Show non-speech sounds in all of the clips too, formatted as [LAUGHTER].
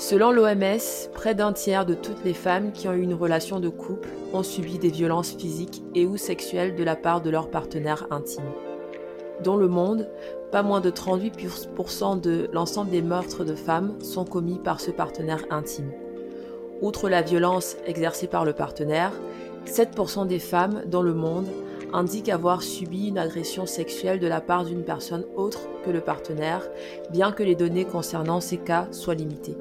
Selon l'OMS, près d'un tiers de toutes les femmes qui ont eu une relation de couple ont subi des violences physiques et ou sexuelles de la part de leur partenaire intime. Dans le monde, pas moins de 38% de l'ensemble des meurtres de femmes sont commis par ce partenaire intime. Outre la violence exercée par le partenaire, 7% des femmes dans le monde indiquent avoir subi une agression sexuelle de la part d'une personne autre que le partenaire, bien que les données concernant ces cas soient limitées.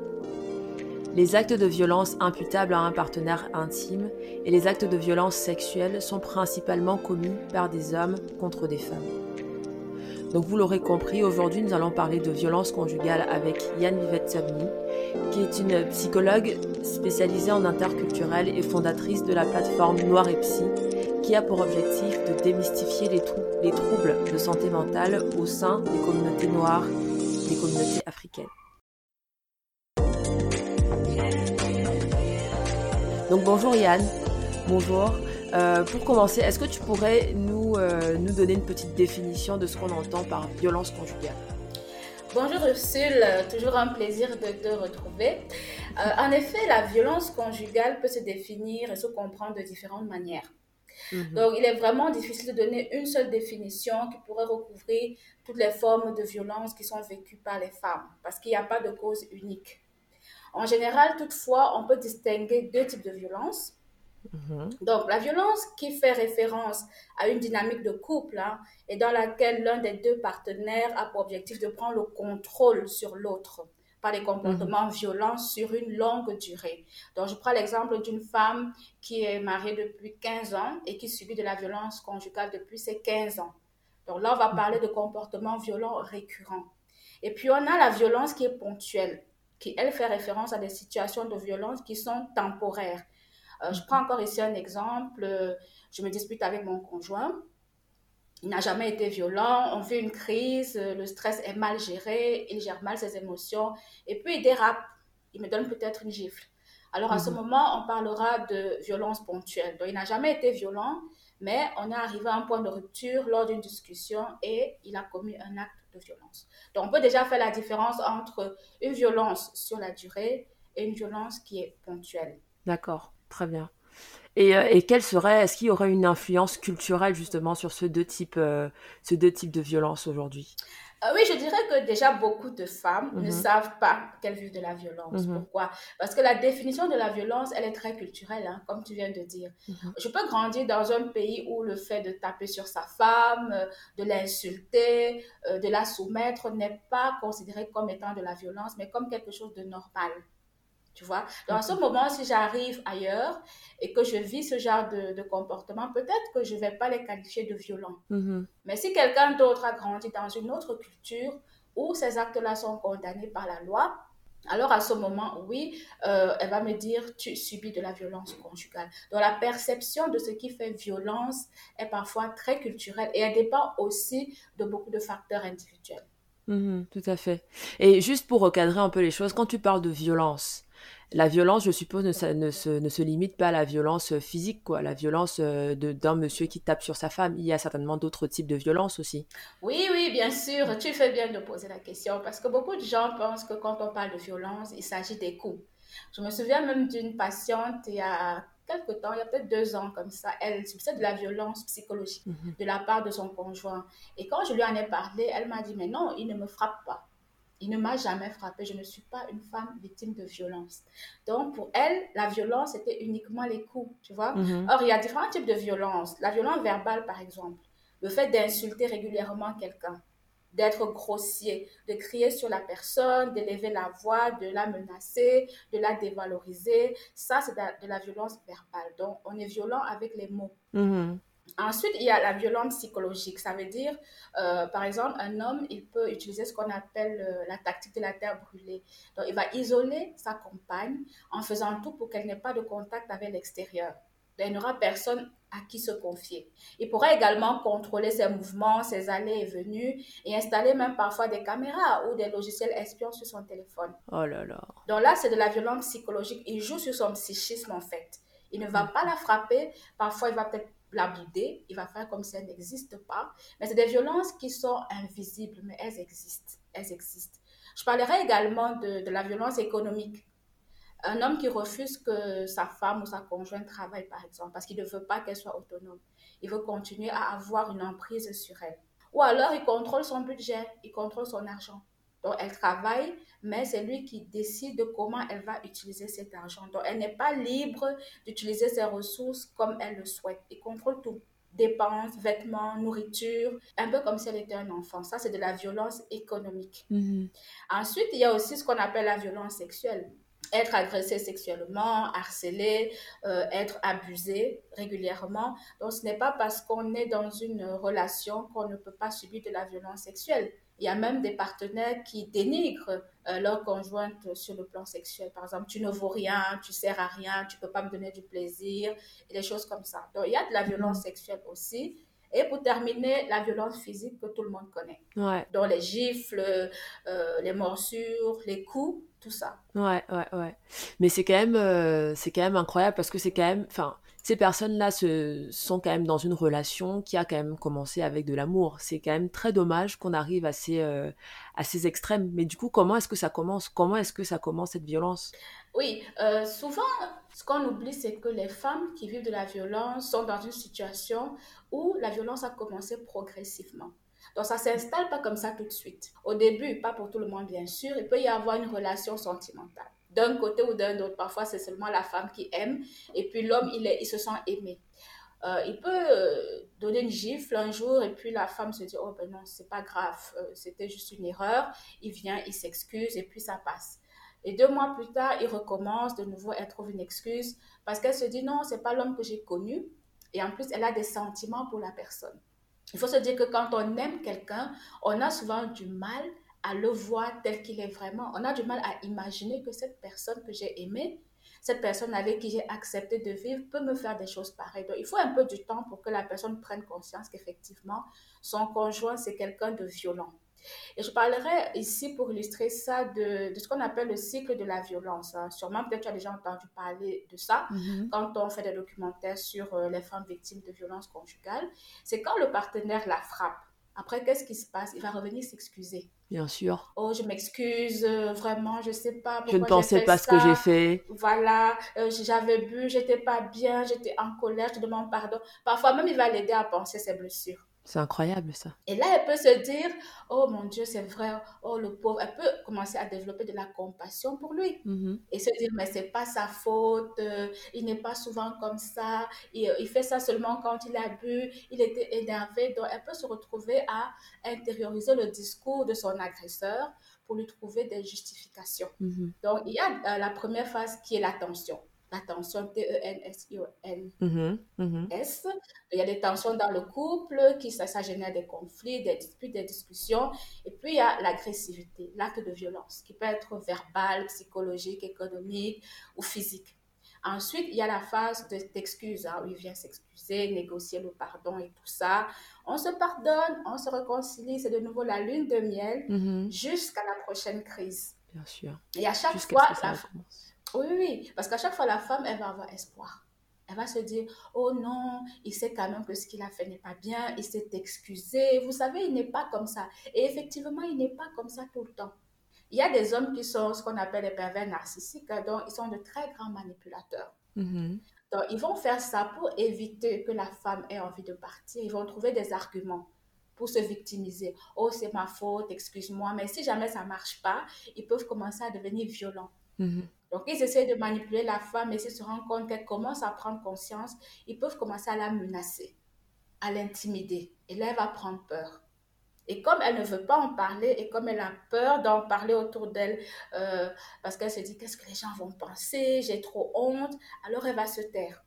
Les actes de violence imputables à un partenaire intime et les actes de violence sexuelle sont principalement commis par des hommes contre des femmes. Donc vous l'aurez compris, aujourd'hui nous allons parler de violence conjugale avec Yann Vivette Sabni, qui est une psychologue spécialisée en interculturel et fondatrice de la plateforme Noir et Psy, qui a pour objectif de démystifier les, les troubles de santé mentale au sein des communautés noires, des communautés africaines. Donc bonjour Yann, bonjour. Euh, pour commencer, est-ce que tu pourrais nous, euh, nous donner une petite définition de ce qu'on entend par violence conjugale? Bonjour Ursule, toujours un plaisir de te retrouver. Euh, en effet, la violence conjugale peut se définir et se comprendre de différentes manières. Mhm. Donc, il est vraiment difficile de donner une seule définition qui pourrait recouvrir toutes les formes de violence qui sont vécues par les femmes, parce qu'il n'y a pas de cause unique. En général, toutefois, on peut distinguer deux types de violences. Mhm. Donc, la violence qui fait référence à une dynamique de couple hein, et dans laquelle l'un des deux partenaires a pour objectif de prendre le contrôle sur l'autre par des comportements mhm. violents sur une longue durée. Donc, je prends l'exemple d'une femme qui est mariée depuis 15 ans et qui subit de la violence conjugale depuis ses 15 ans. Donc là, on va parler mhm. de comportements violents récurrents. Et puis, on a la violence qui est ponctuelle, qui, elle, fait référence à des situations de violence qui sont temporaires. Euh, je prends encore ici un exemple. Je me dispute avec mon conjoint. Il n'a jamais été violent. On fait une crise. Le stress est mal géré. Il gère mal ses émotions. Et puis, il dérape. Il me donne peut-être une gifle. Alors, à ce mhm. moment, on parlera de violence ponctuelle. Donc, il n'a jamais été violent, mais on est arrivé à un point de rupture lors d'une discussion et il a commis un acte violence. Donc, on peut déjà faire la différence entre une violence sur la durée et une violence qui est ponctuelle. D'accord. Très bien. Et, euh, et quelle serait, est-ce qu'il y aurait une influence culturelle justement sur ce deux types, euh, ce deux types de violence aujourd'hui? Euh, Oui, je dirais que déjà beaucoup de femmes ne mhm. savent pas qu'elles vivent de la violence. Mhm. Pourquoi? Parce que la définition de la violence, elle est très culturelle, hein, comme tu viens de dire. Mhm. Je peux grandir dans un pays où le fait de taper sur sa femme, de l'insulter, de la soumettre n'est pas considéré comme étant de la violence, mais comme quelque chose de normal. Tu vois? Dans ce moment, si j'arrive ailleurs et que je vis ce genre de, comportement, peut-être que je ne vais pas les qualifier de violents. Mm-hmm. Mais si quelqu'un d'autre a grandi dans une autre culture où ces actes-là sont condamnés par la loi, alors à ce moment, oui, euh, elle va me dire, tu subis de la violence conjugale. Donc la perception de ce qui fait violence est parfois très culturelle et elle dépend aussi de beaucoup de facteurs individuels. Mm-hmm, tout à fait. Et juste pour recadrer un peu les choses, quand tu parles de violence, la violence, je suppose, ne, ne, se, ne, se, limite pas à la violence physique, quoi. La violence euh, d'un monsieur qui tape sur sa femme. Il y a certainement d'autres types de violence aussi. Oui, oui, bien sûr. Tu fais bien de poser la question parce que beaucoup de gens pensent que quand on parle de violence, il s'agit des coups. Je me souviens même d'une patiente il y a quelques temps, il y a peut-être deux ans comme ça, elle subissait de la violence psychologique mhm. de la part de son conjoint. Et quand je lui en ai parlé, elle m'a dit, mais non, il ne me frappe pas. Il ne m'a jamais frappé. Je ne suis pas une femme victime de violence. Donc, pour elle, la violence, c'était uniquement les coups, tu vois. Mhm. Or, il y a différents types de violence. La violence verbale, par exemple. Le fait d'insulter régulièrement quelqu'un, d'être grossier, de crier sur la personne, d'élever la voix, de la menacer, de la dévaloriser. Ça, c'est de, la violence verbale. Donc, on est violent avec les mots. Mhm. Ensuite, il y a la violence psychologique. Ça veut dire, euh, par exemple, un homme, il peut utiliser ce qu'on appelle euh, la tactique de la terre brûlée. Donc, il va isoler sa compagne en faisant tout pour qu'elle n'ait pas de contact avec l'extérieur. Il n'y aura personne à qui se confier. Il pourra également contrôler ses mouvements, ses allées et venues et installer même parfois des caméras ou des logiciels espions sur son téléphone. Oh là là. Donc là, c'est de la violence psychologique. Il joue sur son psychisme en fait. Il ne va pas la frapper. Parfois, il va peut-être la bouder, il va faire comme si elle n'existe pas. Mais c'est des violences qui sont invisibles, mais elles existent. Elles existent. Je parlerai également de, de la violence économique. Un homme qui refuse que sa femme ou sa conjointe travaille, par exemple, parce qu'il ne veut pas qu'elle soit autonome. Il veut continuer à avoir une emprise sur elle. Ou alors, il contrôle son budget, il contrôle son argent. Donc, elle travaille, mais c'est lui qui décide de comment elle va utiliser cet argent. Donc, elle n'est pas libre d'utiliser ses ressources comme elle le souhaite. Il contrôle tout. Dépenses, vêtements, nourriture, un peu comme si elle était un enfant. Ça, c'est de la violence économique. Mm-hmm. Ensuite, il y a aussi ce qu'on appelle la violence sexuelle être agressé sexuellement, harcelé, euh, être abusé régulièrement. Donc, ce n'est pas parce qu'on est dans une relation qu'on ne peut pas subir de la violence sexuelle. Il y a même des partenaires qui dénigrent euh, leur conjointe sur le plan sexuel. Par exemple, tu ne vaux rien, tu sers à rien, tu peux pas me donner du plaisir, et des choses comme ça. Donc, il y a de la violence sexuelle aussi. Et pour terminer, la violence physique que tout le monde connaît. Ouais. Donc, les gifles, euh, les morsures, les coups, tout ça. Ouais, ouais, ouais. Mais c'est quand même, euh, c'est quand même incroyable parce que c'est quand même, enfin, ces personnes-là se, sont quand même dans une relation qui a quand même commencé avec de l'amour. C'est quand même très dommage qu'on arrive à ces, euh, à ces extrêmes. Mais du coup, comment est-ce que ça commence? Comment est-ce que ça commence cette violence? Oui, euh, souvent, ce qu'on oublie, c'est que les femmes qui vivent de la violence sont dans une situation où la violence a commencé progressivement. Donc, ça s'installe pas comme ça tout de suite. Au début, pas pour tout le monde, bien sûr, il peut y avoir une relation sentimentale. D'un côté ou d'un autre, parfois c'est seulement la femme qui aime et puis l'homme, il, se sent aimé. Euh, il peut euh, donner une gifle un jour et puis la femme se dit oh ben non c'est pas grave euh, c'était juste une erreur. Il vient il s'excuse et puis ça passe. Et deux mois plus tard il recommence de nouveau elle trouve une excuse parce qu'elle se dit non c'est pas l'homme que j'ai connu. Et en plus elle a des sentiments pour la personne. Il faut se dire que quand on aime quelqu'un, on a souvent du mal à le voir tel qu'il est vraiment. On a du mal à imaginer que cette personne que j'ai aimée, cette personne avec qui j'ai accepté de vivre peut me faire des choses pareilles. Donc, il faut un peu du temps pour que la personne prenne conscience qu'effectivement, son conjoint, c'est quelqu'un de violent. Et je parlerai ici pour illustrer ça de, de ce qu'on appelle le cycle de la violence. Hein. Sûrement, peut-être tu as déjà entendu parler de ça mm-hmm. quand on fait des documentaires sur euh, les femmes victimes de violences conjugales. C'est quand le partenaire la frappe. Après, qu'est-ce qui se passe? Il va revenir s'excuser. Bien sûr. Oh, je m'excuse, euh, vraiment, je sais pas pourquoi Je ne pensais pas ce que j'ai fait. Voilà, euh, j'avais bu, j'étais pas bien, j'étais en colère, je demande pardon. Parfois même, il va l'aider à penser ses blessures. C'est incroyable ça. Et là, elle peut se dire, oh mon Dieu, c'est vrai, oh le pauvre. Elle peut commencer à développer de la compassion pour lui. Mm-hmm. Et se dire, mais c'est pas sa faute, euh, il n'est pas souvent comme ça, il, il, fait ça seulement quand il a bu, il était énervé. Donc, elle peut se retrouver à intérioriser le discours de son agresseur pour lui trouver des justifications. Mm-hmm. Donc, il y a euh, la première phase qui est l'attention la tension T-E-N-S-I-O-N-S. Mm-hmm, mm-hmm. Il y a des tensions dans le couple, qui ça, ça génère des conflits, des disputes, des discussions. Et puis il y a l'agressivité, l'acte de violence, qui peut être verbal, psychologique, économique ou physique. Ensuite, il y a la phase d'excuse, hein, où il vient s'excuser, négocier le pardon et tout ça. On se pardonne, on se réconcilie, c'est de nouveau la lune de miel mm-hmm. jusqu'à la prochaine crise. Bien sûr. Et à chaque fois, la, oui, oui, parce qu'à chaque fois, la femme, elle va avoir espoir. Elle va se dire, oh non, il sait quand même que ce qu'il a fait n'est pas bien, il s'est excusé. Vous savez, il n'est pas comme ça. Et effectivement, il n'est pas comme ça tout le temps. Il y a des hommes qui sont ce qu'on appelle des pervers narcissiques, hein, donc ils sont de très grands manipulateurs. Mm-hmm. Donc, ils vont faire ça pour éviter que la femme ait envie de partir. Ils vont trouver des arguments pour se victimiser. Oh, c'est ma faute, excuse-moi. Mais si jamais ça marche pas, ils peuvent commencer à devenir violents. Mm-hmm. Donc, ils essaient de manipuler la femme et s'ils se rendent compte qu'elle commence à prendre conscience, ils peuvent commencer à la menacer, à l'intimider. Et là, elle va prendre peur. Et comme elle ne veut pas en parler et comme elle a peur d'en parler autour d'elle, euh, parce qu'elle se dit qu'est-ce que les gens vont penser, j'ai trop honte, alors elle va se taire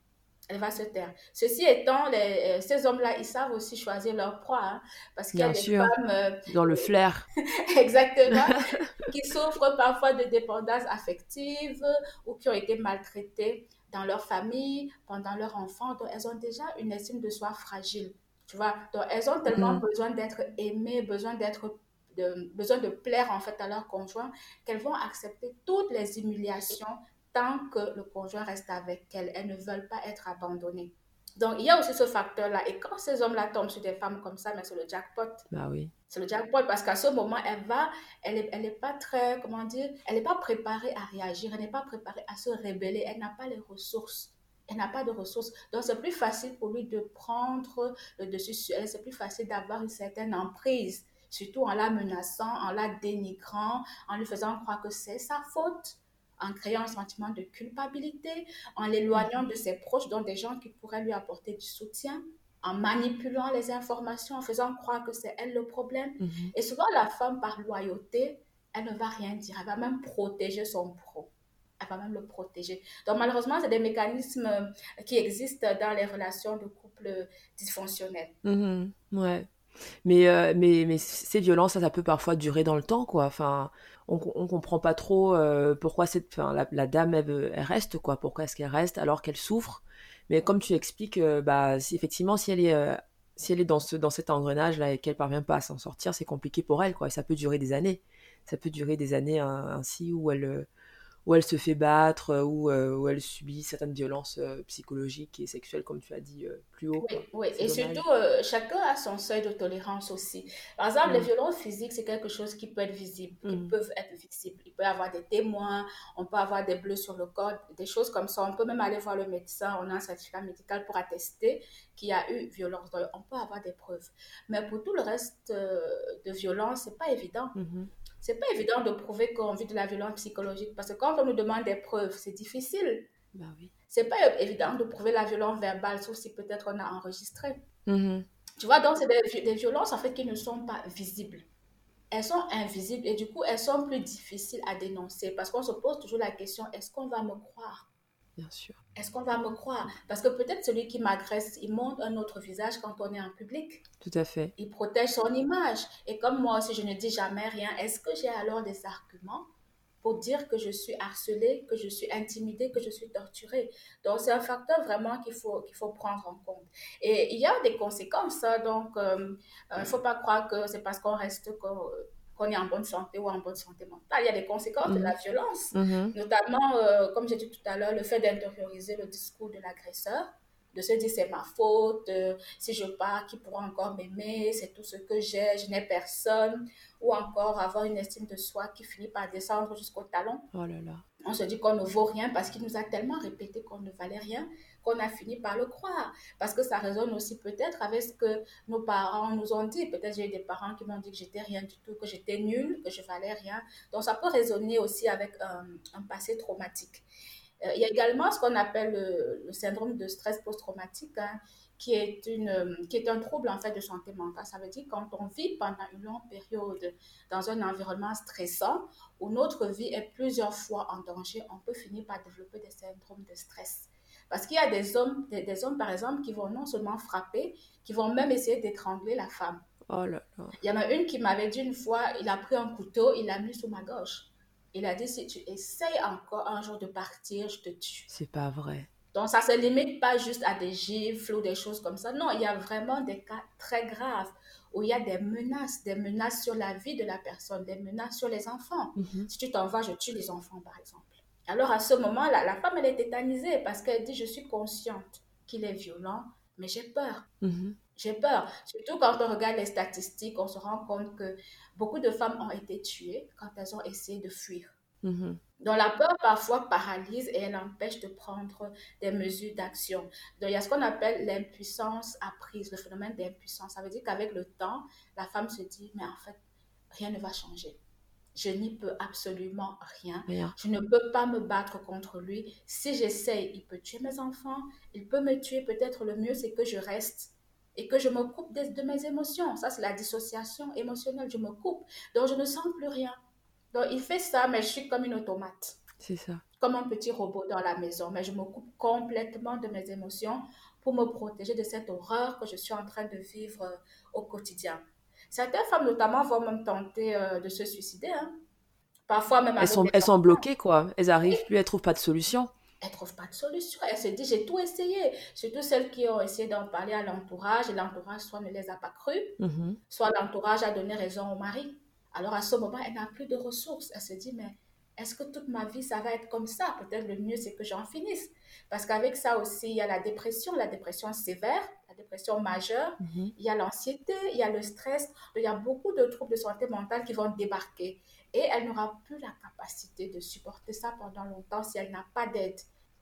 elle va se taire. Ceci étant, les, euh, ces hommes-là, ils savent aussi choisir leur proie, hein, parce qu'il y a des femmes... Euh, dans le flair. [LAUGHS] exactement, [LAUGHS] qui souffrent parfois de dépendance affective ou qui ont été maltraitées dans leur famille, pendant leur enfant, donc elles ont déjà une estime de soi fragile, tu vois? Donc elles ont tellement mm. besoin d'être aimées, besoin d'être de, besoin de plaire en fait à leur conjoint, qu'elles vont accepter toutes les humiliations tant que le conjoint reste avec elles. Elles ne veulent pas être abandonnées. Donc, il y a aussi ce facteur-là. Et quand ces hommes-là tombent sur des femmes comme ça, mais c'est le jackpot. Bah oui. C'est le jackpot parce qu'à ce moment, elle va, elle n'est elle est pas très, comment dire, elle n'est pas préparée à réagir, elle n'est pas préparée à se rébeller, elle n'a pas les ressources. Elle n'a pas de ressources. Donc, c'est plus facile pour lui de prendre le dessus sur elle. C'est plus facile d'avoir une certaine emprise, surtout en la menaçant, en la dénigrant, en lui faisant croire que c'est sa faute en créant un sentiment de culpabilité, en l'éloignant de ses proches, dont des gens qui pourraient lui apporter du soutien, en manipulant les informations, en faisant croire que c'est elle le problème. Mhm. Et souvent, la femme, par loyauté, elle ne va rien dire. Elle va même protéger son pro. Elle va même le protéger. Donc, malheureusement, c'est des mécanismes qui existent dans les relations de couple dysfonctionnels. Mhm. Ouais. Mais, euh, mais, mais ces violences, ça, peut parfois durer dans le temps, quoi. Enfin, on, on comprend pas trop euh, pourquoi cette, enfin, la, dame, elle, reste, quoi. Pourquoi est-ce qu'elle reste alors qu'elle souffre? Mais comme tu expliques, euh, bah, si, effectivement, si elle est, si elle est dans, ce, dans cet engrenage-là et qu'elle parvient pas à s'en sortir, c'est compliqué pour elle, quoi. Et ça peut durer des années. Ça peut durer des années ainsi où elle où elle se fait battre, euh, où, euh, où elle subit certaines violences euh, psychologiques et sexuelles, comme tu as dit plus haut. Oui, oui. et surtout, chacun a son seuil de tolérance aussi. Par exemple, les mm. violences physiques, c'est quelque chose qui peut être visible, qui mm. peuvent être visibles. Il peut y avoir des témoins, on peut avoir des bleus sur le corps, des choses comme ça. On peut même aller voir le médecin, on a un certificat médical pour attester qu'il y a eu violence. Donc, on peut avoir des preuves. Mais pour tout le reste de violence, c'est pas évident. Mm-hmm c'est pas évident de prouver qu'on vit de la violence psychologique parce que quand on nous demande des preuves, c'est difficile. Bah oui. C'est pas évident de prouver la violence verbale, sauf si peut-être on a enregistré. Mm-hmm. Tu vois, donc c'est des, des, violences en fait qui ne sont pas visibles. Elles sont invisibles et du coup, elles sont plus difficiles à dénoncer parce qu'on se pose toujours la question est-ce qu'on va me croire? Bien sûr. Est-ce qu'on va me croire? Parce que peut-être celui qui m'agresse, il montre un autre visage quand on est en public. Tout à fait. Il protège son image. Et comme moi, si je ne dis jamais rien, est-ce que j'ai alors des arguments pour dire que je suis harcelée, que je suis intimidée, que je suis torturée? Donc, c'est un facteur vraiment qu'il faut, qu'il faut prendre en compte. Et il y a des conséquences. Hein. donc, il euh, ne euh, faut pas croire que c'est parce qu'on reste qu'on est en bonne santé ou en bonne santé mentale. Il y a des conséquences de la mhm. violence, mhm. notamment, euh, comme j'ai dit tout à l'heure, le fait d'intérioriser le discours de l'agresseur, de se dire c'est ma faute, euh, si je pars, qui pourra encore m'aimer, c'est tout ce que j'ai, je n'ai personne, ou encore avoir une estime de soi qui finit par descendre jusqu'au talon. Oh là là. On se dit qu'on ne vaut rien parce qu'il nous a tellement répété qu'on ne valait rien qu'on a fini par le croire. Parce que ça résonne aussi peut-être avec ce que nos parents nous ont dit. Peut-être j'ai eu des parents qui m'ont dit que j'étais rien du tout, que j'étais nulle, que je valais rien. Donc ça peut résonner aussi avec un, un passé traumatique. Euh, il y a également ce qu'on appelle le, syndrome de stress post-traumatique. Hein, qui est, une, qui est un trouble en fait de santé mentale. Ça veut dire quand on vit pendant une longue période dans un environnement stressant où notre vie est plusieurs fois en danger, on peut finir par développer des syndromes de stress. Parce qu'il y a des hommes, des, hommes, par exemple, qui vont non seulement frapper, qui vont même essayer d'étrangler la femme. Oh là là. Il y en a une qui m'avait dit une fois, il a pris un couteau, il l'a mis sous ma gorge. Il a dit, si tu essayes encore un jour de partir, je te tue. C'est pas vrai. Donc, ça ne se limite pas juste à des gifles ou des choses comme ça. Non, il y a vraiment des cas très graves où il y a des menaces, des menaces sur la vie de la personne, des menaces sur les enfants. Mhm. Si tu t'en vas, je tue les enfants, par exemple. Alors à ce moment-là, la femme, elle est tétanisée parce qu'elle dit, je suis consciente qu'il est violent, mais j'ai peur. Mhm. J'ai peur. Surtout quand on regarde les statistiques, on se rend compte que beaucoup de femmes ont été tuées quand elles ont essayé de fuir. Mhm. Donc la peur parfois paralyse et elle empêche de prendre des mesures d'action. Donc il y a ce qu'on appelle l'impuissance apprise, le phénomène d'impuissance. Ça veut dire qu'avec le temps, la femme se dit, mais en fait, rien ne va changer je n'y peux absolument rien. Je ne peux pas me battre contre lui. Si j'essaye, il peut tuer mes enfants, il peut me tuer. Peut-être le mieux, c'est que je reste et que je me coupe de, mes émotions. Ça, c'est la dissociation émotionnelle. Je me coupe. Donc, je ne sens plus rien. Donc, il fait ça, mais je suis comme une automate. C'est ça. Comme un petit robot dans la maison. Mais je me coupe complètement de mes émotions pour me protéger de cette horreur que je suis en train de vivre euh, au quotidien. Certaines femmes, notamment, vont même tenter euh, de se suicider. Hein. Parfois même. Elles sont, elles sont bloquées, quoi. Elles arrivent plus, elles trouvent pas de solution. Elles trouvent pas de solution. Elles se disent, j'ai tout essayé. Surtout celles qui ont essayé d'en parler à l'entourage et l'entourage soit ne les a pas crues, mm-hmm. soit l'entourage a donné raison au mari. Alors à ce moment, elle n'a plus de ressources. Elle se dit, mais est-ce que toute ma vie, ça va être comme ça? Peut-être le mieux, c'est que j'en finisse. Parce qu'avec ça aussi, il y a la dépression, la dépression sévère, la dépression majeure, mhm. il y a l'anxiété, il y a le stress, il y a beaucoup de troubles de santé mentale qui vont débarquer. Et elle n'aura plus la capacité de supporter ça pendant longtemps si elle n'a pas d'aide.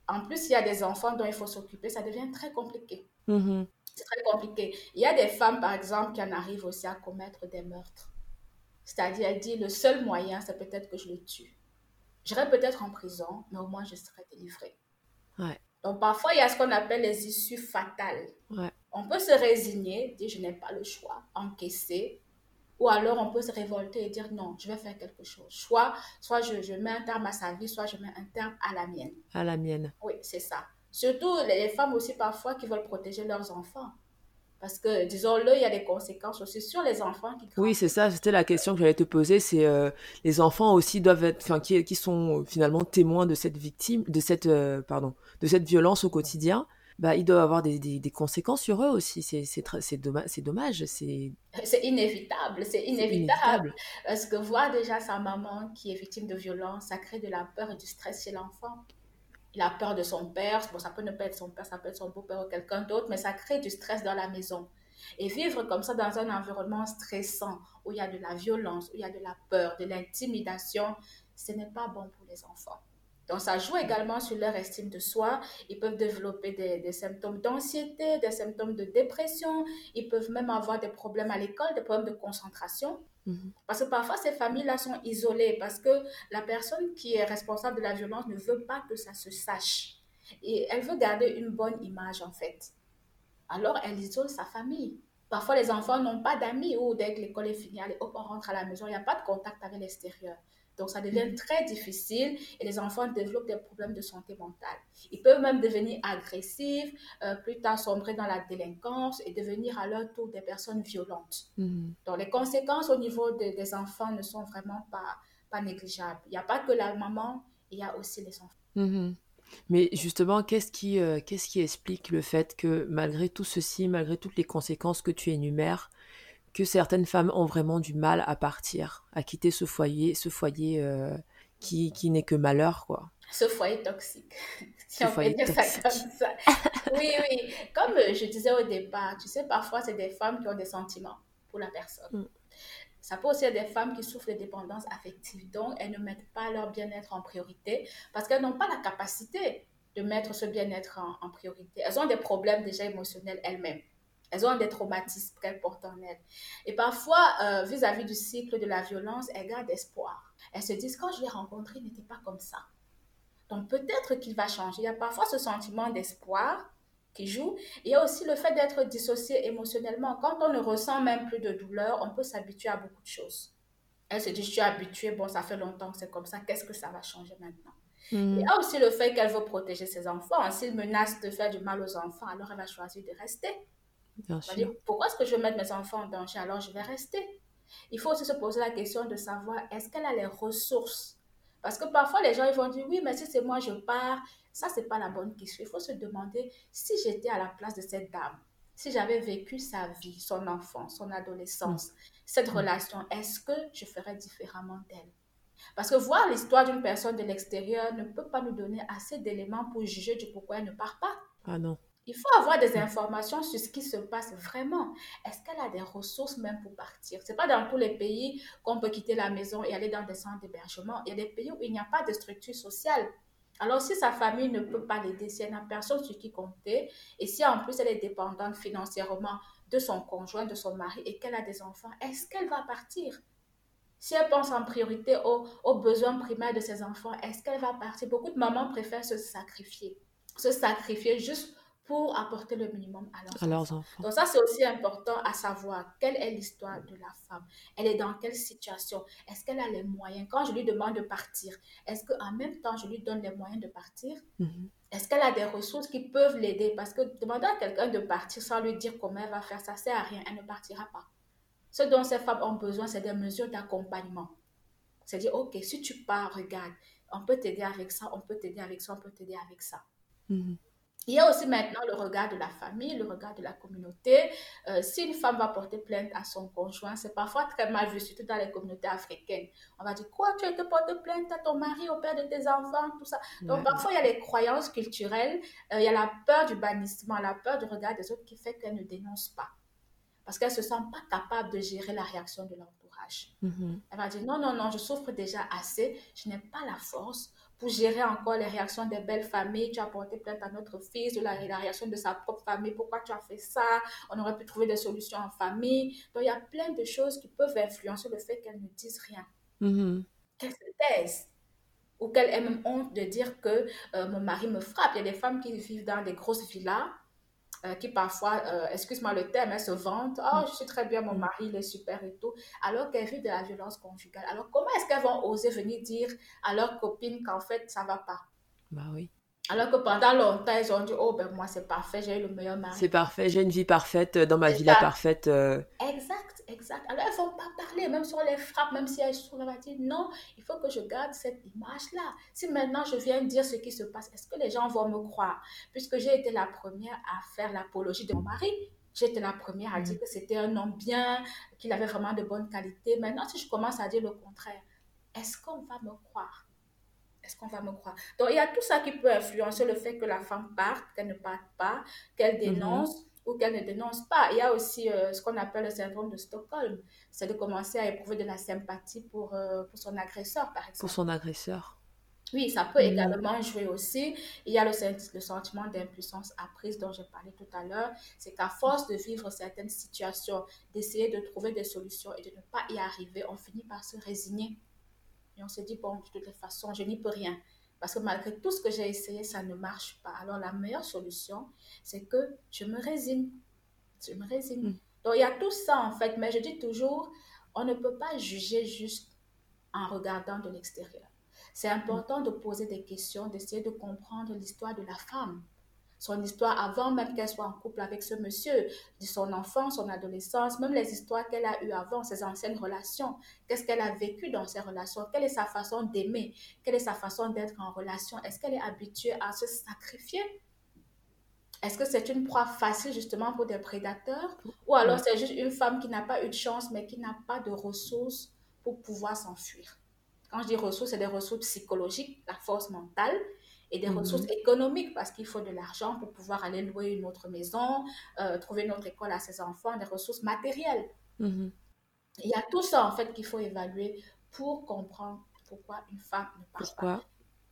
En plus, il y a des enfants dont il faut s'occuper, ça devient très compliqué. Mhm. C'est très compliqué. Il y a des femmes, par exemple, qui en arrivent aussi à commettre des meurtres. C'est-à-dire, elle dit, le seul moyen, c'est peut-être que je le tue. J'irai peut-être en prison, mais au moins je serai délivrée. Donc parfois, il y a ce qu'on appelle les issues fatales. On peut se résigner, dire je n'ai pas le choix, encaisser, ou alors on peut se révolter et dire non, je vais faire quelque chose. Soit, soit je, je mets un terme à sa vie, soit je mets un terme à la mienne. À la mienne. Oui, c'est ça. Surtout les femmes aussi parfois qui veulent protéger leurs enfants. Parce que, disons-le, il y a des conséquences aussi sur les enfants qui Oui, c'est ça, c'était la question que j'allais te poser, c'est euh, les enfants aussi doivent être, enfin, qui, qui sont finalement témoins de cette victime, de cette, euh, pardon, de cette violence au quotidien, bah, ils doivent avoir des, des, conséquences sur eux aussi. C'est, c'est, c'est, dommage. C'est, [LAUGHS] dommage, c'est... c'est inévitable, c'est inévitable. Parce que voir déjà sa maman qui est victime de violence, ça crée de la peur et du stress chez l'enfant il a peur de son père. Bon, ça peut ne pas être son père, ça peut être son beau-père ou quelqu'un d'autre, mais ça crée du stress dans la maison. Et vivre comme ça dans un environnement stressant, où il y a de la violence, où il y a de la peur, de l'intimidation, ce n'est pas bon pour les enfants. Donc, ça joue également sur leur estime de soi. Ils peuvent développer des, des symptômes d'anxiété, des symptômes de dépression. Ils peuvent même avoir des problèmes à l'école, des problèmes de concentration. Mhm. Parce que parfois, ces familles-là sont isolées parce que la personne qui est responsable de la violence ne veut pas que ça se sache. Et elle veut garder une bonne image, en fait. Alors, elle isole sa famille. Parfois, les enfants n'ont pas d'amis ou dès que l'école est finie, allez, hop, on rentre à la maison, il n'y a pas de contact avec l'extérieur. Donc, ça devient mhm. très difficile et les enfants développent des problèmes de santé mentale. Ils peuvent même devenir agressifs, euh, plus tard sombrer dans la délinquance et devenir à leur tour des personnes violentes. Mhm. Donc, les conséquences au niveau des enfants ne sont vraiment pas, pas négligeables. Il n'y a pas que la maman, il y a aussi les enfants. Mhm. Mais justement, qu'est-ce qui, euh, qu'est-ce qui explique le fait que malgré tout ceci, malgré toutes les conséquences que tu énumères, que certaines femmes ont vraiment du mal à partir, à quitter ce foyer, ce foyer euh, qui, qui n'est que malheur, quoi. Ce foyer toxique, [LAUGHS] si on peut dire ça comme ça. [LAUGHS] oui, oui. Comme euh, je disais au départ, tu sais, parfois, c'est des femmes qui ont des sentiments pour la personne. Mm. Ça peut aussi être des femmes qui souffrent de dépendance affective, donc elles ne mettent pas leur bien-être en priorité parce qu'elles n'ont pas la capacité de mettre ce bien-être en, en priorité. Elles ont des problèmes déjà émotionnels elles-mêmes. Elles ont des traumatismes qu'elles portent en elles. Et parfois, euh, vis-à-vis du cycle de la violence, elles gardent espoir. Elles se disent, quand je l'ai rencontré, il n'était pas comme ça. Donc peut-être qu'il va changer. Il y a parfois ce sentiment d'espoir qui joue. Il y a aussi le fait d'être dissocié émotionnellement. Quand on ne ressent même plus de douleur, on peut s'habituer à beaucoup de choses. Elle se dit, je suis habituée, bon, ça fait longtemps que c'est comme ça, qu'est-ce que ça va changer maintenant? Mm. Il y a aussi le fait qu'elle veut protéger ses enfants. S'il menace de faire du mal aux enfants, alors elle va choisir de rester pourquoi est-ce que je vais mettre mes enfants en danger? Alors je vais rester Il faut aussi se poser la question de savoir est-ce qu'elle a les ressources? Parce que parfois les gens ils vont dire oui, mais si c'est moi je pars, ça c'est pas la bonne question. Il faut se demander si j'étais à la place de cette dame, si j'avais vécu sa vie, son enfance, son adolescence, mm. cette mm. relation, est-ce que je ferais différemment d'elle? Parce que voir l'histoire d'une personne de l'extérieur ne peut pas nous donner assez d'éléments pour juger du pourquoi elle ne part pas. Ah non. Il faut avoir des informations sur ce qui se passe vraiment. Est-ce qu'elle a des ressources même pour partir? Ce n'est pas dans tous les pays qu'on peut quitter la maison et aller dans des centres d'hébergement. Il y a des pays où il n'y a pas de structure sociale. Alors, si sa famille ne peut pas l'aider, si elle n'a personne sur qui compter, et si en plus elle est dépendante financièrement de son conjoint, de son mari, et qu'elle a des enfants, est-ce qu'elle va partir? Si elle pense en priorité aux, aux besoins primaires de ses enfants, est-ce qu'elle va partir? Beaucoup de mamans préfèrent se sacrifier. Se sacrifier juste pour apporter le minimum à leurs, enfants. Donc ça, c'est aussi important à savoir quelle est l'histoire de la femme. Elle est dans quelle situation? Est-ce qu'elle a les moyens? Quand je lui demande de partir, est-ce qu'en même temps, je lui donne les moyens de partir? Mhm. Est-ce qu'elle a des ressources qui peuvent l'aider? Parce que demander à quelqu'un de partir sans lui dire comment elle va faire, ça ne sert à rien. Elle ne partira pas. Ce dont ces femmes ont besoin, c'est des mesures d'accompagnement. C'est-à-dire, OK, si tu pars, regarde, on peut t'aider avec ça, on peut t'aider avec ça, on peut t'aider avec ça. Mhm. Il y a aussi maintenant le regard de la famille, le regard de la communauté. Euh, si une femme va porter plainte à son conjoint, c'est parfois très mal vu, surtout dans les communautés africaines. On va dire, quoi, tu as été porter plainte à ton mari, au père de tes enfants, tout ça. Donc parfois, il y a les croyances culturelles, euh, il y a la peur du bannissement, la peur du regard des autres qui fait qu'elle ne dénonce pas. Parce qu'elle ne se sent pas capable de gérer la réaction de l'entourage. Mm-hmm. Elle va dire, non, non, non, je souffre déjà assez, je n'ai pas la force pour gérer encore les réactions des belles familles. Tu as porté plainte à notre fils, de la, réaction de sa propre famille. Pourquoi tu as fait ça? On aurait pu trouver des solutions en famille. Donc, il y a plein de choses qui peuvent influencer le fait qu'elle ne dise rien. Mm-hmm. Qu'elle se taise. Ou qu'elle ait même honte de dire que euh, mon mari me frappe. Il y a des femmes qui vivent dans des grosses villas euh, qui parfois, euh, excuse-moi le terme, elles se vantent, oh, je suis très bien, mon mari, il est super et tout, alors qu'elles vivent de la violence conjugale. Alors, comment est-ce qu'elles vont oser venir dire à leur copine qu'en fait, ça va pas? Bah oui. Alors que pendant longtemps, ils ont dit, oh ben moi c'est parfait, j'ai eu le meilleur mari. C'est parfait, j'ai une vie parfaite dans ma villa parfaite. Exact. Exact. Alors, elles ne vont pas parler, même si on les frappe, même si elles sont là, dire non, il faut que je garde cette image-là. Si maintenant je viens dire ce qui se passe, est-ce que les gens vont me croire? Puisque j'ai été la première à faire l'apologie de mon mari. J'étais la première à dire mm. que c'était un homme bien, qu'il avait vraiment de bonnes qualités. Maintenant, si je commence à dire le contraire, est-ce qu'on va me croire? Est-ce qu'on va me croire? Donc, il y a tout ça qui peut influencer le fait que la femme parte, qu'elle ne parte pas, qu'elle mm-hmm. dénonce ou qu'elle ne dénonce pas. Il y a aussi euh, ce qu'on appelle le syndrome de Stockholm. C'est de commencer à éprouver de la sympathie pour, euh, pour son agresseur, par exemple. Pour son agresseur. Oui, ça peut mm. également jouer aussi. Il y a le, le sentiment d'impuissance apprise dont j'ai parlé tout à l'heure. C'est qu'à force de vivre certaines situations, d'essayer de trouver des solutions et de ne pas y arriver, on finit par se résigner. Et on se dit, bon, de toute façon, je n'y peux rien. Parce que malgré tout ce que j'ai essayé, ça ne marche pas. Alors la meilleure solution, c'est que je me résigne. Je me résigne. Mm. Donc il y a tout ça en fait, mais je dis toujours, on ne peut pas juger juste en regardant de l'extérieur. C'est important de poser des questions, d'essayer de comprendre l'histoire de la femme son histoire avant même qu'elle soit en couple avec ce monsieur, de son enfance, son adolescence, même les histoires qu'elle a eues avant, ses anciennes relations, qu'est-ce qu'elle a vécu dans ces relations, quelle est sa façon d'aimer, quelle est sa façon d'être en relation, est-ce qu'elle est habituée à se sacrifier? Est-ce que c'est une proie facile justement pour des prédateurs? Ou alors c'est juste une femme qui n'a pas eu de chance mais qui n'a pas de ressources pour pouvoir s'enfuir? Quand je dis ressources, c'est des ressources psychologiques, la force mentale, et des ressources mhm. économiques parce qu'il faut de l'argent pour pouvoir aller louer une autre maison, euh, trouver une autre école à ses enfants, des ressources matérielles. Mhm. Il y a tout ça en fait qu'il faut évaluer pour comprendre pourquoi une femme ne part pas.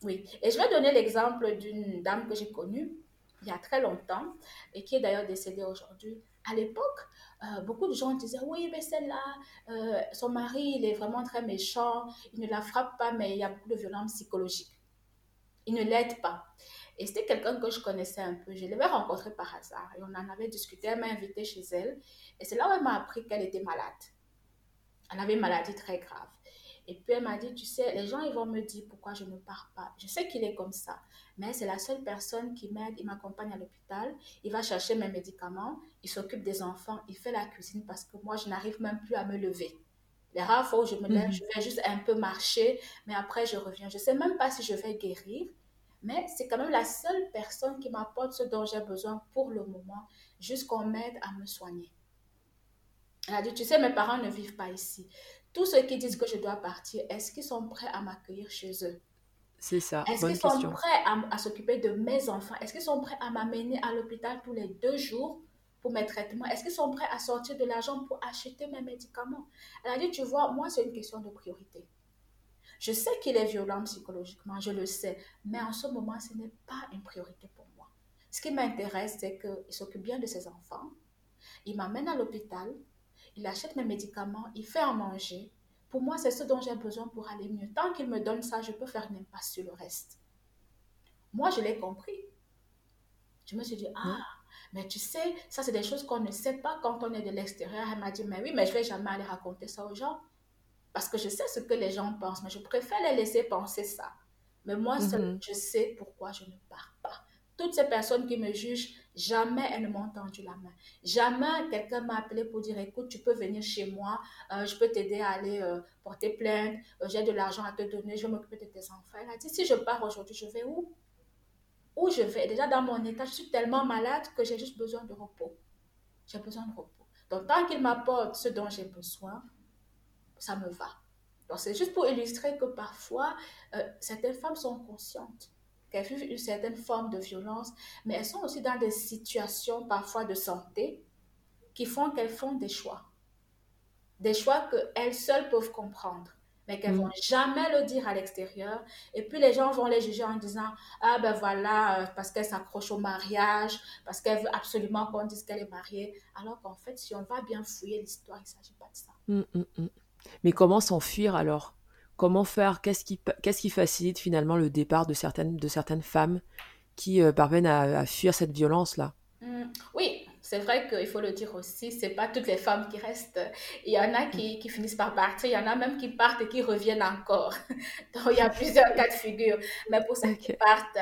Oui, et je vais donner l'exemple d'une dame que j'ai connue il y a très longtemps et qui est d'ailleurs décédée aujourd'hui. À l'époque, euh, beaucoup de gens disaient oui, mais celle-là, euh, son mari, il est vraiment très méchant, il ne la frappe pas, mais il y a beaucoup de violence psychologique il ne l'aide pas. Et c'était quelqu'un que je connaissais un peu. Je l'avais rencontré par hasard et on en avait discuté. Elle m'a invité chez elle. Et c'est là où elle m'a appris qu'elle était malade. Elle avait une maladie très grave. Et puis elle m'a dit, tu sais, les gens, ils vont me dire pourquoi je ne pars pas. Je sais qu'il est comme ça, mais c'est la seule personne qui m'aide. Il m'accompagne à l'hôpital, il va chercher mes médicaments, il s'occupe des enfants, il fait la cuisine parce que moi, je n'arrive même plus à me lever. Les rares fois où je me lève, mhm. je vais juste un peu marcher, mais après, je reviens. Je ne sais même pas si je vais guérir, mais c'est quand même la seule personne qui m'apporte ce dont j'ai besoin pour le moment, jusqu'on m'aide à me soigner. Elle a dit, tu sais, mes parents ne vivent pas ici. Tous ceux qui disent que je dois partir, est-ce qu'ils sont prêts à m'accueillir chez eux? C'est ça. Est-ce qu'ils sont prêts à, s'occuper de mes enfants? Est-ce qu'ils sont prêts à m'amener à l'hôpital tous les deux jours pour mes traitements? Est-ce qu'ils sont prêts à sortir de l'argent pour acheter mes médicaments? Elle a dit, tu vois, moi, c'est une question de priorité. Je sais qu'il est violent psychologiquement, je le sais, mais en ce moment, ce n'est pas une priorité pour moi. Ce qui m'intéresse, c'est qu'il s'occupe bien de ses enfants, il m'amène à l'hôpital, il achète mes médicaments, il fait à manger. Pour moi, c'est ce dont j'ai besoin pour aller mieux. Tant qu'il me donne ça, je peux faire une impasse sur le reste. Moi, je l'ai compris. Je me suis dit, ah, mais tu sais, ça, c'est des choses qu'on ne sait pas quand on est de l'extérieur. Elle m'a dit, mais oui, mais je vais jamais aller raconter ça aux gens. Parce que je sais ce que les gens pensent, mais je préfère les laisser penser ça. Mais moi, seul, mhm. je sais pourquoi je ne pars pas. Toutes ces personnes qui me jugent, jamais elles ne m'ont tendu la main. Jamais quelqu'un m'a appelé pour dire, écoute, tu peux venir chez moi, euh, je peux t'aider à aller euh, porter plainte, euh, j'ai de l'argent à te donner, je vais m'occuper de tes enfants. Elle a dit, si je pars aujourd'hui, je vais où? Où je vais. Déjà dans mon état, je suis tellement malade que j'ai juste besoin de repos. J'ai besoin de repos. Donc, tant qu'il m'apporte ce dont j'ai besoin, ça me va. Donc, c'est juste pour illustrer que parfois, euh, certaines femmes sont conscientes qu'elles vivent une certaine forme de violence, mais elles sont aussi dans des situations parfois de santé qui font qu'elles font des choix. Des choix qu'elles seules peuvent comprendre mais qu'elles ne mm. vont jamais le dire à l'extérieur. Et puis les gens vont les juger en disant Ah ben voilà, euh, parce qu'elle s'accroche au mariage, parce qu'elle veut absolument qu'on dise qu'elle est mariée. Alors qu'en fait, si on va bien fouiller l'histoire, il ne s'agit pas de ça. Mm, mm, mais comment s'enfuir alors? Comment faire? Qu'est-ce qui, qu'est-ce qui facilite finalement le départ de certaines, de certaines femmes qui euh, parviennent à, à, fuir cette violence-là? Oui, c'est vrai qu'il faut le dire aussi, c'est pas toutes les femmes qui restent. Il y en a qui, qui, finissent par partir, il y en a même qui partent et qui reviennent encore. [LAUGHS] Donc il y a plusieurs cas de figure. Mais pour ceux qui partent,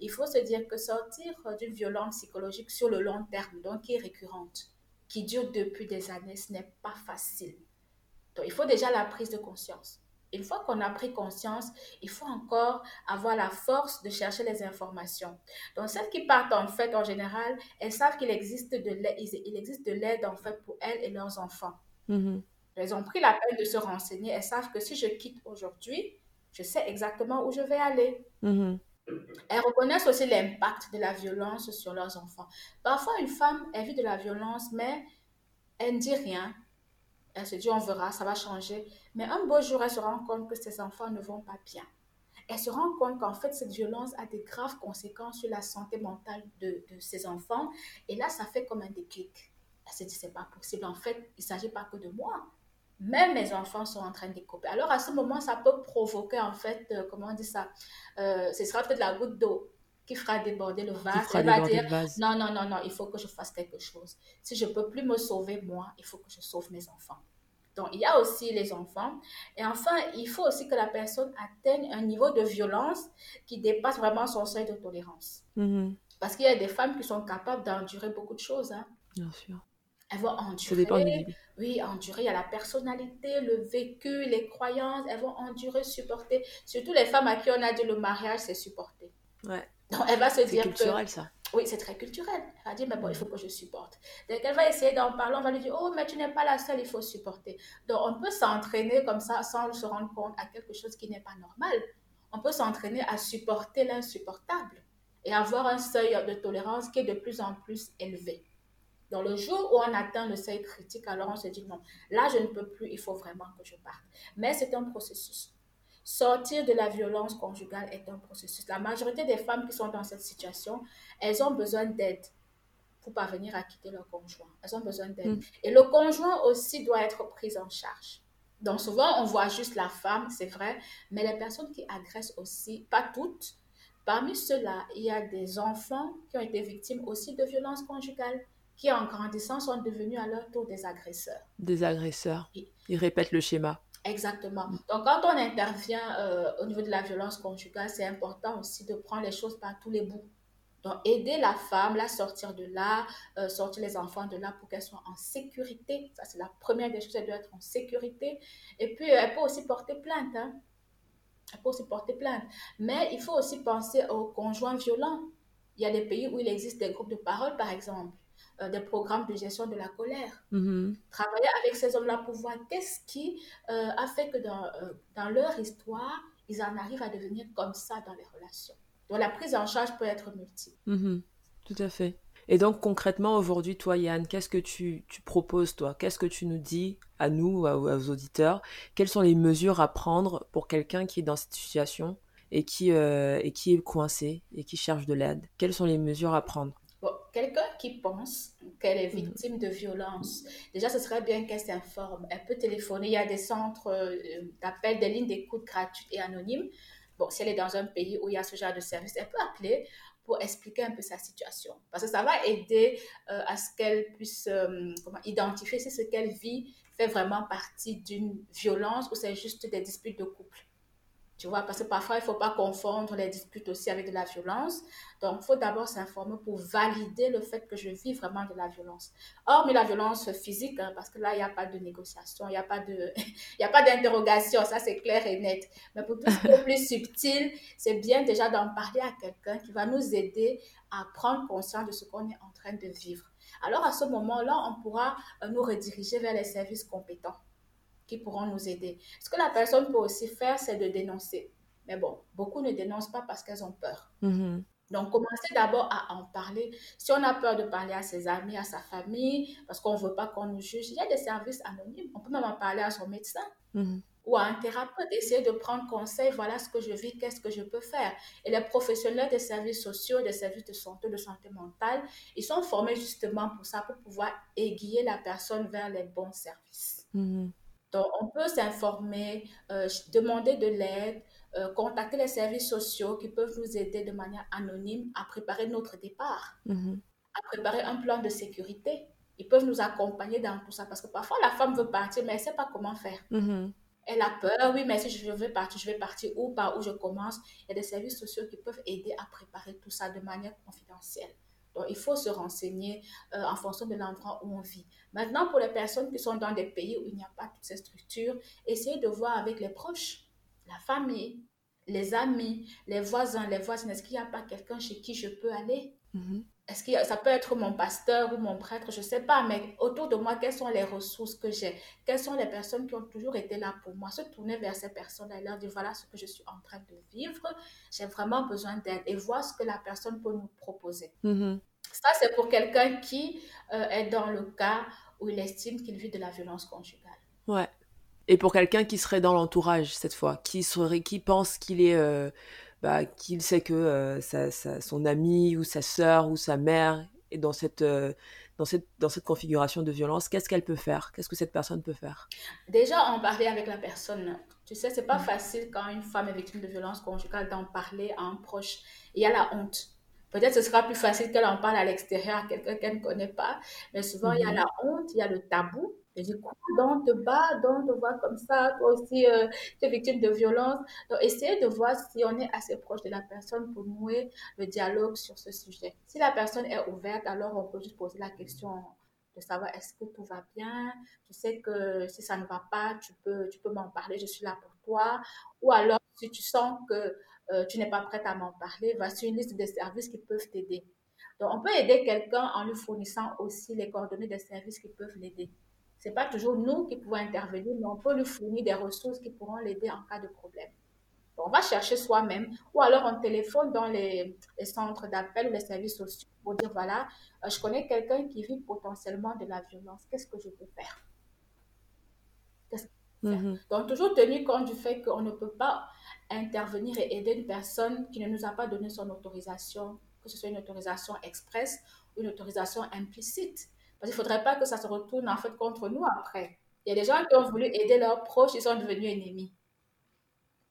il faut se dire que sortir d'une violence psychologique sur le long terme, donc qui est récurrente, qui dure depuis des années, ce n'est pas facile. Donc il faut déjà la prise de conscience. Une fois qu'on a pris conscience, il faut encore avoir la force de chercher les informations. Donc, celles qui partent, en fait, en général, elles savent qu'il existe de l'aide, il existe de l'aide, en fait, pour elles et leurs enfants. Mm-hmm. Elles ont pris la peine de se renseigner. Elles savent que si je quitte aujourd'hui, je sais exactement où je vais aller. Mm-hmm. Elles reconnaissent aussi l'impact de la violence sur leurs enfants. Parfois, une femme, elle vit de la violence, mais elle ne dit rien. Elle se dit, on verra, ça va changer. Mais un beau jour, elle se rend compte que ses enfants ne vont pas bien. Elle se rend compte qu'en fait, cette violence a des graves conséquences sur la santé mentale de, ses enfants. Et là, ça fait comme un déclic. Elle se dit, c'est pas possible. En fait, il ne s'agit pas que de moi. Même mes enfants sont en train de découper. Alors, à ce moment, ça peut provoquer, en fait, euh, comment on dit ça euh, Ce sera peut-être la goutte d'eau qui fera déborder le vase. Elle va dire, non, non, non, non, il faut que je fasse quelque chose. Si je ne peux plus me sauver moi, il faut que je sauve mes enfants. Donc, il y a aussi les enfants. Et enfin, il faut aussi que la personne atteigne un niveau de violence qui dépasse vraiment son seuil de tolérance. Mm-hmm. Parce qu'il y a des femmes qui sont capables d'endurer beaucoup de choses. Hein. Bien sûr. Elles vont endurer. Oui, endurer. Il y a la personnalité, le vécu, les croyances. Elles vont endurer, supporter. Surtout les femmes à qui on a dit le mariage, c'est supporter. Ouais. Donc, elle va se dire que... C'est culturel, ça. Oui, c'est très culturel. Elle va dire, mais bon, il faut que je supporte. Dès qu'elle va essayer d'en parler, on va lui dire, oh, mais tu n'es pas la seule, il faut supporter. Donc, on peut s'entraîner comme ça sans se rendre compte à quelque chose qui n'est pas normal. On peut s'entraîner à supporter l'insupportable et avoir un seuil de tolérance qui est de plus en plus élevé. Dans le jour où on atteint le seuil critique, alors on se dit, non, là, je ne peux plus, il faut vraiment que je parte. Mais c'est un processus. Sortir de la violence conjugale est un processus. La majorité des femmes qui sont dans cette situation, elles ont besoin d'aide pour parvenir à quitter leur conjoint. Elles ont besoin d'aide. Mm. Et le conjoint aussi doit être pris en charge. Donc souvent, on voit juste la femme, c'est vrai, mais les personnes qui agressent aussi, pas toutes, parmi ceux-là, il y a des enfants qui ont été victimes aussi de violences conjugales, qui en grandissant sont devenus à leur tour des agresseurs. Des agresseurs. Ils répètent le schéma. Exactement. Donc, quand on intervient euh, au niveau de la violence conjugale, c'est important aussi de prendre les choses par tous les bouts. Donc, aider la femme, la sortir de là, euh, sortir les enfants de là pour qu'elle soit en sécurité. Ça, c'est la première des choses, elle doit être en sécurité. Et puis, elle peut aussi porter plainte. Hein. Elle peut aussi porter plainte. Mais il faut aussi penser aux conjoints violents. Il y a des pays où il existe des groupes de parole, par exemple. Euh, des programmes de gestion de la colère. Mm-hmm. Travailler avec ces hommes-là pour voir qu'est-ce qui euh, a fait que dans, euh, dans leur histoire, ils en arrivent à devenir comme ça dans les relations. Donc la prise en charge peut être multiple. Mm-hmm. Tout à fait. Et donc concrètement aujourd'hui, toi Yann, qu'est-ce que tu, tu proposes toi? Qu'est-ce que tu nous dis à nous, à, aux auditeurs? Quelles sont les mesures à prendre pour quelqu'un qui est dans cette situation et qui, et qui est coincé et qui cherche de l'aide? Quelles sont les mesures à prendre? Quelqu'un qui pense qu'elle est mhm. victime de violence, déjà, ce serait bien qu'elle s'informe. Elle peut téléphoner. Il y a des centres euh, d'appel, des lignes d'écoute gratuites et anonymes. Bon, si elle est dans un pays où il y a ce genre de service, elle peut appeler pour expliquer un peu sa situation. Parce que ça va aider euh, à ce qu'elle puisse euh, comment, identifier si ce qu'elle vit fait vraiment partie d'une violence ou c'est juste des disputes de couple. Tu vois, parce que parfois, il ne faut pas confondre les disputes aussi avec de la violence. Donc, il faut d'abord s'informer pour valider le fait que je vis vraiment de la violence. Hormis la violence physique, hein, parce que là, il n'y a pas de négociation, il n'y a pas de, [LAUGHS] il a pas d'interrogation, ça c'est clair et net. Mais pour tout ce qui est plus [LAUGHS] subtil, c'est bien déjà d'en parler à quelqu'un qui va nous aider à prendre conscience de ce qu'on est en train de vivre. Alors, à ce moment-là, on pourra euh, nous rediriger vers les services compétents qui pourront nous aider. Ce que la personne peut aussi faire, c'est de dénoncer. Mais bon, beaucoup ne dénoncent pas parce qu'elles ont peur. Mm-hmm. Donc, commencez d'abord à en parler. Si on a peur de parler à ses amis, à sa famille, parce qu'on ne veut pas qu'on nous juge, il y a des services anonymes. On peut même en parler à son médecin mm-hmm. ou à un thérapeute, essayer de prendre conseil. Voilà ce que je vis, qu'est-ce que je peux faire. Et les professionnels des services sociaux, des services de santé, de santé mentale, ils sont formés justement pour ça, pour pouvoir aiguiller la personne vers les bons services. Mm-hmm. Donc, on peut s'informer, euh, demander de l'aide, euh, contacter les services sociaux qui peuvent nous aider de manière anonyme à préparer notre départ, mm-hmm. à préparer un plan de sécurité. Ils peuvent nous accompagner dans tout ça parce que parfois la femme veut partir, mais elle ne sait pas comment faire. Mm-hmm. Elle a peur, oui, mais si je veux partir, je vais partir où, par où je commence. Il y a des services sociaux qui peuvent aider à préparer tout ça de manière confidentielle. Donc, il faut se renseigner euh, en fonction de l'endroit où on vit. Maintenant, pour les personnes qui sont dans des pays où il n'y a pas toutes ces structures, essayez de voir avec les proches, la famille, les amis, les voisins, les voisines. Est-ce qu'il n'y a pas quelqu'un chez qui je peux aller? Mm-hmm. Est-ce que ça peut être mon pasteur ou mon prêtre, je ne sais pas, mais autour de moi, quelles sont les ressources que j'ai? Quelles sont les personnes qui ont toujours été là pour moi? Se tourner vers ces personnes et leur dire voilà ce que je suis en train de vivre, j'ai vraiment besoin d'aide et voir ce que la personne peut nous proposer. Mm-hmm. Ça, c'est pour quelqu'un qui euh, est dans le cas où il estime qu'il vit de la violence conjugale. Ouais. Et pour quelqu'un qui serait dans l'entourage cette fois, qui serait, qui pense qu'il est, euh, bah, qu'il sait que euh, sa, son ami ou sa sœur ou sa mère est dans cette, euh, dans cette, dans cette configuration de violence, qu'est-ce qu'elle peut faire? Qu'est-ce que cette personne peut faire? Déjà, en parler avec la personne. Tu sais, c'est pas mm. facile quand une femme est victime de violence conjugale d'en parler à un proche. Il y a la honte. Peut-être ce sera plus facile qu'elle en parle à l'extérieur à quelqu'un qu'elle ne connaît pas, mais souvent il y a mm-hmm. la honte, il y a le tabou. Du coup, donc, te bats, donc, te voir comme ça, toi aussi, euh, tu es victime de violence. Donc, essayez de voir si on est assez proche de la personne pour nouer le dialogue sur ce sujet. Si la personne est ouverte, alors on peut juste poser la question de savoir est-ce que tout va bien? Tu sais que si ça ne va pas, tu peux, tu peux m'en parler, je suis là pour toi. Ou alors, si tu sens que euh, tu n'es pas prête à m'en parler, voici une liste de services qui peuvent t'aider. Donc, on peut aider quelqu'un en lui fournissant aussi les coordonnées des services qui peuvent l'aider. Ce n'est pas toujours nous qui pouvons intervenir, mais on peut lui fournir des ressources qui pourront l'aider en cas de problème. on va chercher soi-même ou alors on téléphone dans les, centres d'appel ou les services sociaux pour dire voilà, euh, je connais quelqu'un qui vit potentiellement de la violence, qu'est-ce que je peux faire? Mm-hmm. Donc, toujours tenir compte du fait qu'on ne peut pas intervenir et aider une personne qui ne nous a pas donné son autorisation, que ce soit une autorisation expresse ou une autorisation implicite. Parce qu'il ne faudrait pas que ça se retourne en fait contre nous après. Il y a des gens qui ont voulu aider leurs proches, ils sont devenus ennemis.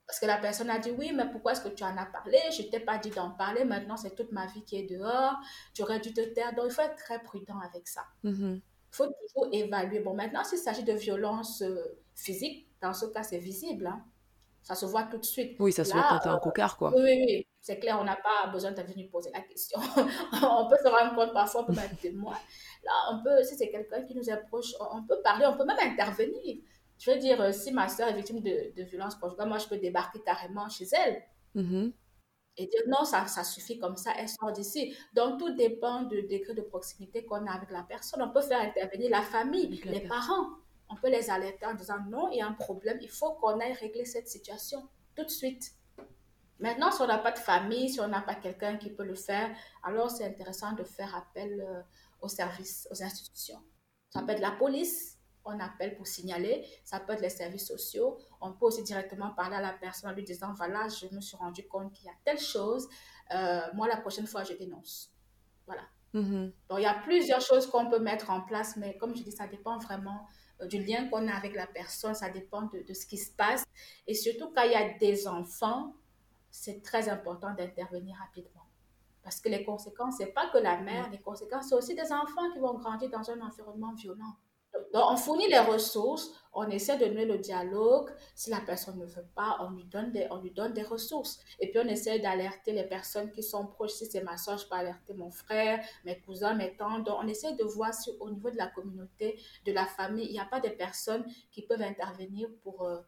Parce que la personne a dit oui, mais pourquoi est-ce que tu en as parlé? Je ne t'ai pas dit d'en parler, maintenant c'est toute ma vie qui est dehors, tu aurais dû te taire. Donc il faut être très prudent avec ça. Mm-hmm. Il faut toujours évaluer. Bon, maintenant, s'il s'agit de violence euh, physique, dans ce cas, c'est visible. Hein. Ça se voit tout de suite. Oui, ça se voit quand t'es un cocard, quoi. Oui, oui, oui. C'est clair, on n'a pas besoin de venir poser la question. [LAUGHS] on peut se rendre compte parfois, on peut mettre témoin. Là, on peut, si c'est quelqu'un qui nous approche, on peut parler, on peut même intervenir. Je veux dire, si ma soeur est victime de, de violence conjugale, moi, je peux débarquer carrément chez elle. Mm-hmm. Et dire non, ça, ça suffit comme ça, elle sort d'ici. Donc, tout dépend du degré de proximité qu'on a avec la personne. On peut faire intervenir la famille, les parents. On peut les alerter en disant non, il y a un problème, il faut qu'on aille régler cette situation tout de suite. Maintenant, si on n'a pas de famille, si on n'a pas quelqu'un qui peut le faire, alors c'est intéressant de faire appel euh, aux services, aux institutions. Ça peut être la police, on appelle pour signaler, ça peut être les services sociaux, on peut aussi directement parler à la personne en lui disant, voilà, je me suis rendu compte qu'il y a telle chose, euh, moi la prochaine fois je dénonce. Voilà. Mm-hmm. Donc il y a plusieurs choses qu'on peut mettre en place, mais comme je dis, ça dépend vraiment du lien qu'on a avec la personne, ça dépend de, de, ce qui se passe. Et surtout quand il y a des enfants, c'est très important d'intervenir rapidement. Parce que les conséquences, c'est pas que la mère, les conséquences, c'est aussi des enfants qui vont grandir dans un environnement violent. Donc, on fournit les ressources, on essaie de nouer le dialogue. Si la personne ne veut pas, on lui donne des, ressources. Et puis, on essaie d'alerter les personnes qui sont proches. Si c'est ma soeur, je peux alerter mon frère, mes cousins, mes tantes. Donc, on essaie de voir si au niveau de la communauté, de la famille, il n'y a pas des personnes qui peuvent intervenir pour, euh,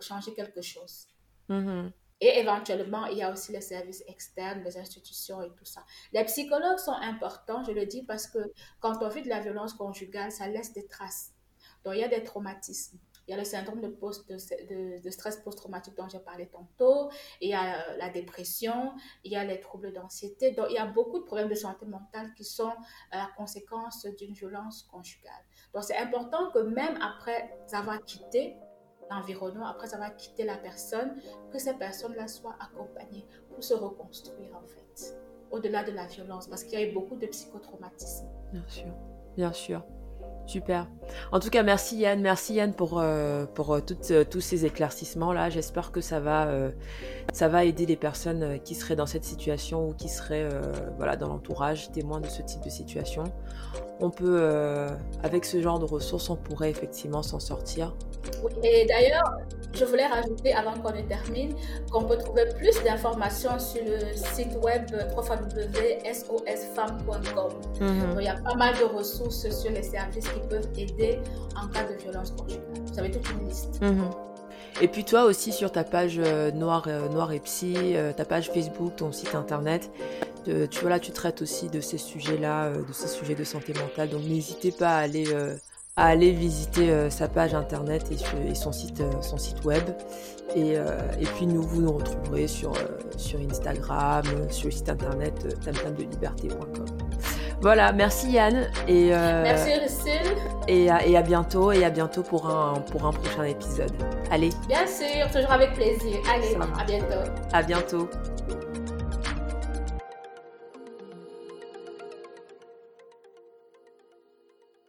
changer quelque chose. Mm-hmm. Et éventuellement, il y a aussi les services externes, les institutions et tout ça. Les psychologues sont importants, je le dis parce que quand on vit de la violence conjugale, ça laisse des traces. Donc, il y a des traumatismes. Il y a le syndrome de, post, de, stress post-traumatique dont j'ai parlé tantôt. Il y a euh, la dépression. Il y a les troubles d'anxiété. Donc, il y a beaucoup de problèmes de santé mentale qui sont la conséquence d'une violence conjugale. Donc, c'est important que même après avoir quitté l'environnement, après avoir quitté la personne, que ces personnes-là soient accompagnées pour se reconstruire en fait, au-delà de la violence, parce qu'il y a eu beaucoup de psychotraumatisme. Bien sûr, bien sûr. Super. En tout cas, merci Yann, merci Yann pour, euh, pour euh, euh, tous ces éclaircissements là. J'espère que ça va, ça va aider les personnes qui seraient dans cette situation ou qui seraient voilà, dans l'entourage témoins de ce type de situation. On peut, avec ce genre de ressources, on pourrait effectivement s'en sortir. et d'ailleurs, je voulais rajouter avant qu'on ne termine qu'on peut trouver plus d'informations sur le site web www.sosfemmes.com. Mhm. Il y a pas mal de ressources sur les services qui peuvent aider en cas de violence conjugale. Vous avez toute une liste. Mhm. Et puis toi aussi sur ta page euh, Noir, euh, Noir et Psy, euh, ta page Facebook, ton site internet, tu vois là tu traites aussi de ces sujets-là, de ces sujets de santé mentale. Donc n'hésitez pas à aller visiter sa page internet et, son, site, son site web. Et, et, puis nous, vous nous retrouverez sur, sur Instagram, sur le site internet tamtamdeliberté.com. Voilà, merci Yann. Et, merci Lucille. Et à, et à bientôt, et à bientôt pour un, pour un prochain épisode. Allez. Bien sûr, toujours avec plaisir. Allez, à bientôt. À bientôt.